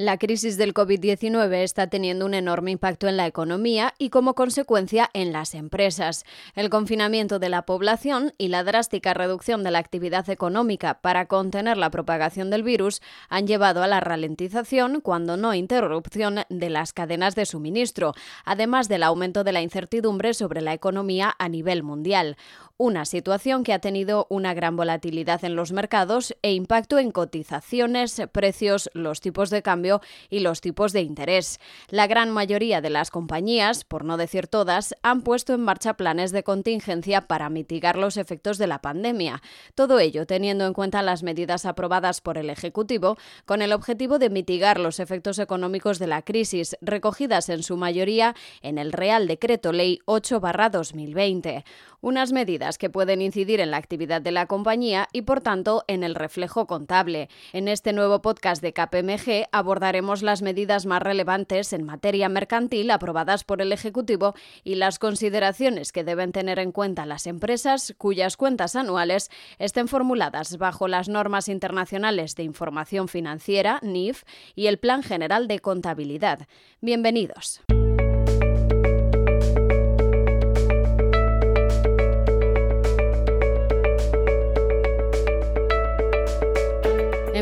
La crisis del COVID-19 está teniendo un enorme impacto en la economía y como consecuencia en las empresas. El confinamiento de la población y la drástica reducción de la actividad económica para contener la propagación del virus han llevado a la ralentización, cuando no interrupción, de las cadenas de suministro, además del aumento de la incertidumbre sobre la economía a nivel mundial una situación que ha tenido una gran volatilidad en los mercados e impacto en cotizaciones, precios, los tipos de cambio y los tipos de interés. La gran mayoría de las compañías, por no decir todas, han puesto en marcha planes de contingencia para mitigar los efectos de la pandemia. Todo ello teniendo en cuenta las medidas aprobadas por el Ejecutivo con el objetivo de mitigar los efectos económicos de la crisis, recogidas en su mayoría en el Real Decreto Ley 8-2020. Unas medidas que pueden incidir en la actividad de la compañía y, por tanto, en el reflejo contable. En este nuevo podcast de KPMG abordaremos las medidas más relevantes en materia mercantil aprobadas por el Ejecutivo y las consideraciones que deben tener en cuenta las empresas cuyas cuentas anuales estén formuladas bajo las normas internacionales de información financiera, NIF, y el Plan General de Contabilidad. Bienvenidos.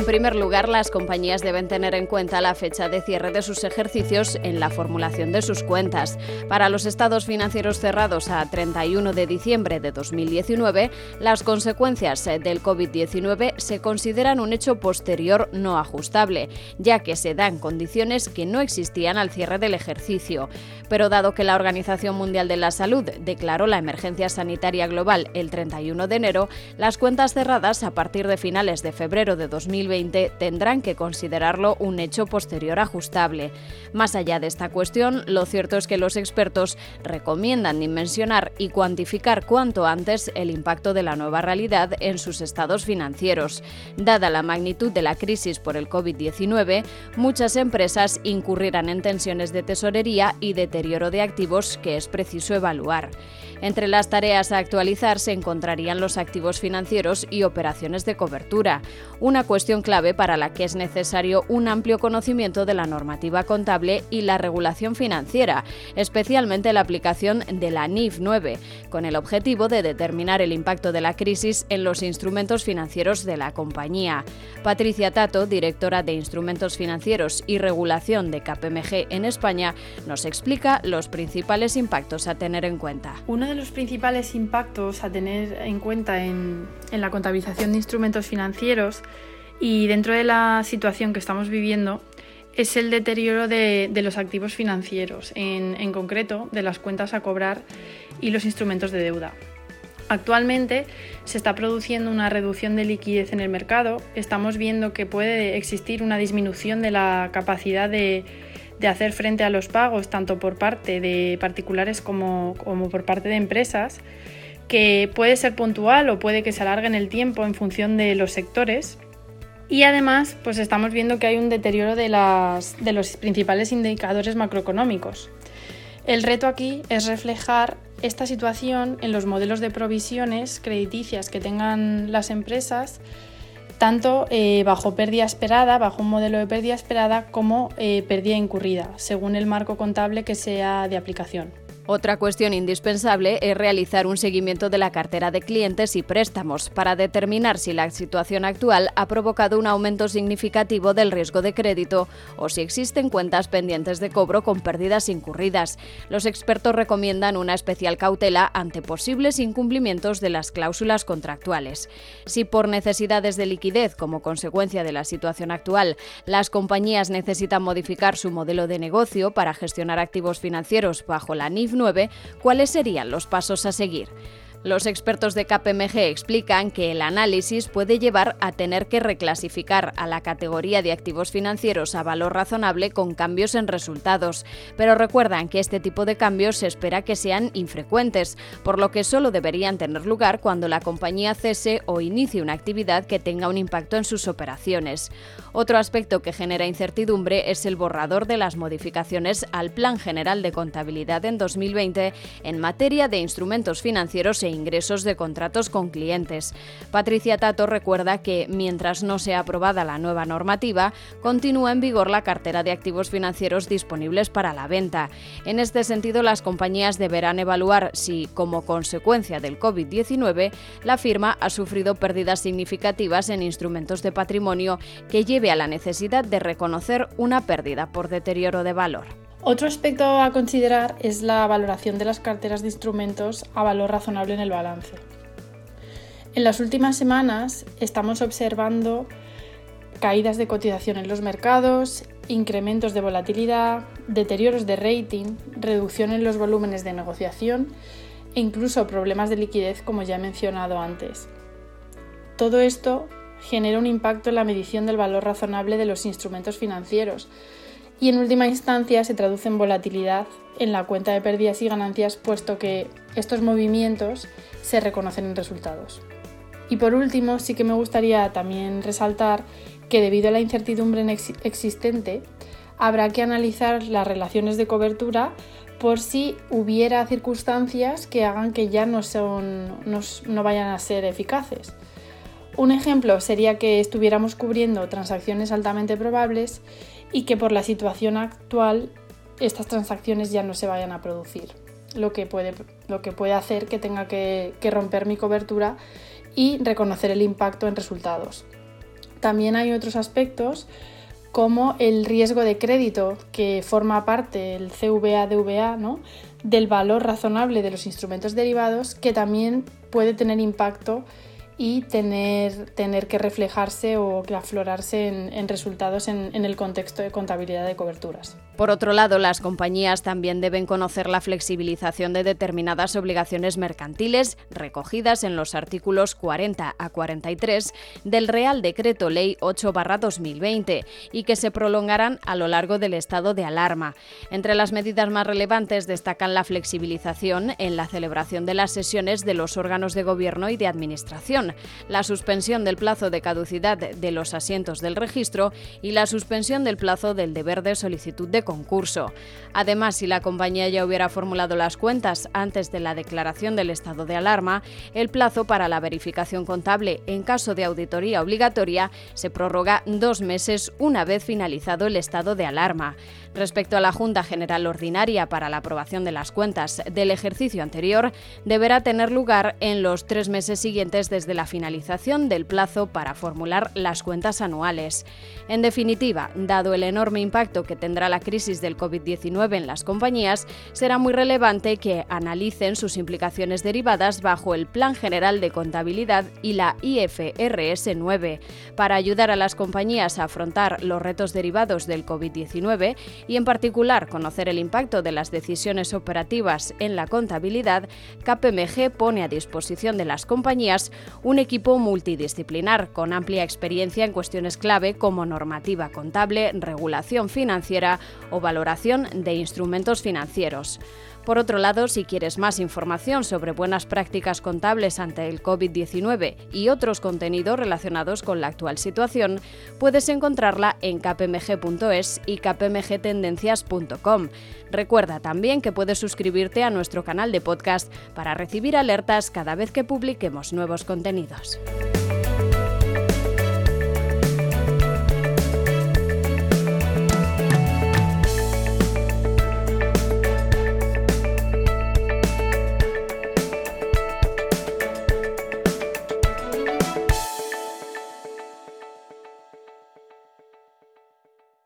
Primer lugar, las compañías deben tener en cuenta la fecha de cierre de sus ejercicios en la formulación de sus cuentas. Para los estados financieros cerrados a 31 de diciembre de 2019, las consecuencias del COVID-19 se consideran un hecho posterior no ajustable, ya que se dan condiciones que no existían al cierre del ejercicio. Pero dado que la Organización Mundial de la Salud declaró la emergencia sanitaria global el 31 de enero, las cuentas cerradas a partir de finales de febrero de 2020 tendrán que considerarlo un hecho posterior ajustable. Más allá de esta cuestión, lo cierto es que los expertos recomiendan dimensionar y cuantificar cuanto antes el impacto de la nueva realidad en sus estados financieros. Dada la magnitud de la crisis por el COVID-19, muchas empresas incurrirán en tensiones de tesorería y deterioro de activos que es preciso evaluar. Entre las tareas a actualizar se encontrarían los activos financieros y operaciones de cobertura, una cuestión clave para la que es necesario un amplio conocimiento de la normativa contable y la regulación financiera, especialmente la aplicación de la NIF 9, con el objetivo de determinar el impacto de la crisis en los instrumentos financieros de la compañía. Patricia Tato, directora de Instrumentos Financieros y Regulación de KPMG en España, nos explica los principales impactos a tener en cuenta de los principales impactos a tener en cuenta en, la contabilización de instrumentos financieros y dentro de la situación que estamos viviendo es el deterioro de, los activos financieros, en, concreto de las cuentas a cobrar y los instrumentos de deuda. Actualmente se está produciendo una reducción de liquidez en el mercado, estamos viendo que puede existir una disminución de la capacidad de, hacer frente a los pagos, tanto por parte de particulares como, por parte de empresas, que puede ser puntual o puede que se alargue en el tiempo en función de los sectores. Y además, pues estamos viendo que hay un deterioro de, las, de los principales indicadores macroeconómicos. El reto aquí es reflejar esta situación en los modelos de provisiones crediticias que tengan las empresas tanto eh, bajo pérdida esperada, bajo un modelo de pérdida esperada, como eh, pérdida incurrida, según el marco contable que sea de aplicación. Otra cuestión indispensable es realizar un seguimiento de la cartera de clientes y préstamos para determinar si la situación actual ha provocado un aumento significativo del riesgo de crédito o si existen cuentas pendientes de cobro con pérdidas incurridas. Los expertos recomiendan una especial cautela ante posibles incumplimientos de las cláusulas contractuales. Si por necesidades de liquidez como consecuencia de la situación actual las compañías necesitan modificar su modelo de negocio para gestionar activos financieros bajo la NIF ¿cuáles serían los pasos a seguir? Los expertos de KPMG explican que el análisis puede llevar a tener que reclasificar a la categoría de activos financieros a valor razonable con cambios en resultados, pero recuerdan que este tipo de cambios se espera que sean infrecuentes, por lo que solo deberían tener lugar cuando la compañía cese o inicie una actividad que tenga un impacto en sus operaciones. Otro aspecto que genera incertidumbre es el borrador de las modificaciones al Plan General de Contabilidad en 2020 en materia de instrumentos financieros e ingresos de contratos con clientes. Patricia Tato recuerda que, mientras no sea aprobada la nueva normativa, continúa en vigor la cartera de activos financieros disponibles para la venta. En este sentido, las compañías deberán evaluar si, como consecuencia del COVID-19, la firma ha sufrido pérdidas significativas en instrumentos de patrimonio que lleve a la necesidad de reconocer una pérdida por deterioro de valor. Otro aspecto a considerar es la valoración de las carteras de instrumentos a valor razonable en el balance. En las últimas semanas estamos observando caídas de cotización en los mercados, incrementos de volatilidad, deterioros de rating, reducción en los volúmenes de negociación e incluso problemas de liquidez como ya he mencionado antes. Todo esto genera un impacto en la medición del valor razonable de los instrumentos financieros y en última instancia se traduce en volatilidad en la cuenta de pérdidas y ganancias puesto que estos movimientos se reconocen en resultados. Y por último, sí que me gustaría también resaltar que debido a la incertidumbre existente, habrá que analizar las relaciones de cobertura por si hubiera circunstancias que hagan que ya no, son, no, vayan a ser eficaces. Un ejemplo sería que estuviéramos cubriendo transacciones altamente probables y que por la situación actual estas transacciones ya no se vayan a producir, lo que puede, lo que puede hacer que tenga que romper mi cobertura y reconocer el impacto en resultados. También hay otros aspectos como el riesgo de crédito que forma parte el CVA-DVA ¿no? del valor razonable de los instrumentos derivados que también puede tener impacto y tener, tener que reflejarse o que aflorarse en, resultados en, en, el contexto de contabilidad de coberturas. Por otro lado, las compañías también deben conocer la flexibilización de determinadas obligaciones mercantiles recogidas en los artículos 40 a 43 del Real Decreto Ley 8-2020 y que se prolongarán a lo largo del estado de alarma. Entre las medidas más relevantes destacan la flexibilización en la celebración de las sesiones de los órganos de gobierno y de administración la suspensión del plazo de caducidad de los asientos del registro y la suspensión del plazo del deber de solicitud de concurso. Además, si la compañía ya hubiera formulado las cuentas antes de la declaración del estado de alarma, el plazo para la verificación contable en caso de auditoría obligatoria se prorroga dos meses una vez finalizado el estado de alarma. Respecto a la Junta General Ordinaria para la aprobación de las cuentas del ejercicio anterior, deberá tener lugar en los tres meses siguientes desde la finalización del plazo para formular las cuentas anuales. En definitiva, dado el enorme impacto que tendrá la crisis del COVID-19 en las compañías, será muy relevante que analicen sus implicaciones derivadas bajo el Plan General de Contabilidad y la IFRS 9. Para ayudar a las compañías a afrontar los retos derivados del COVID-19 y en particular conocer el impacto de las decisiones operativas en la contabilidad, KPMG pone a disposición de las compañías un equipo multidisciplinar con amplia experiencia en cuestiones clave como normativa contable, regulación financiera o valoración de instrumentos financieros. Por otro lado, si quieres más información sobre buenas prácticas contables ante el COVID-19 y otros contenidos relacionados con la actual situación, puedes encontrarla en kpmg.es y kpmgtendencias.com. Recuerda también que puedes suscribirte a nuestro canal de podcast para recibir alertas cada vez que publiquemos nuevos contenidos.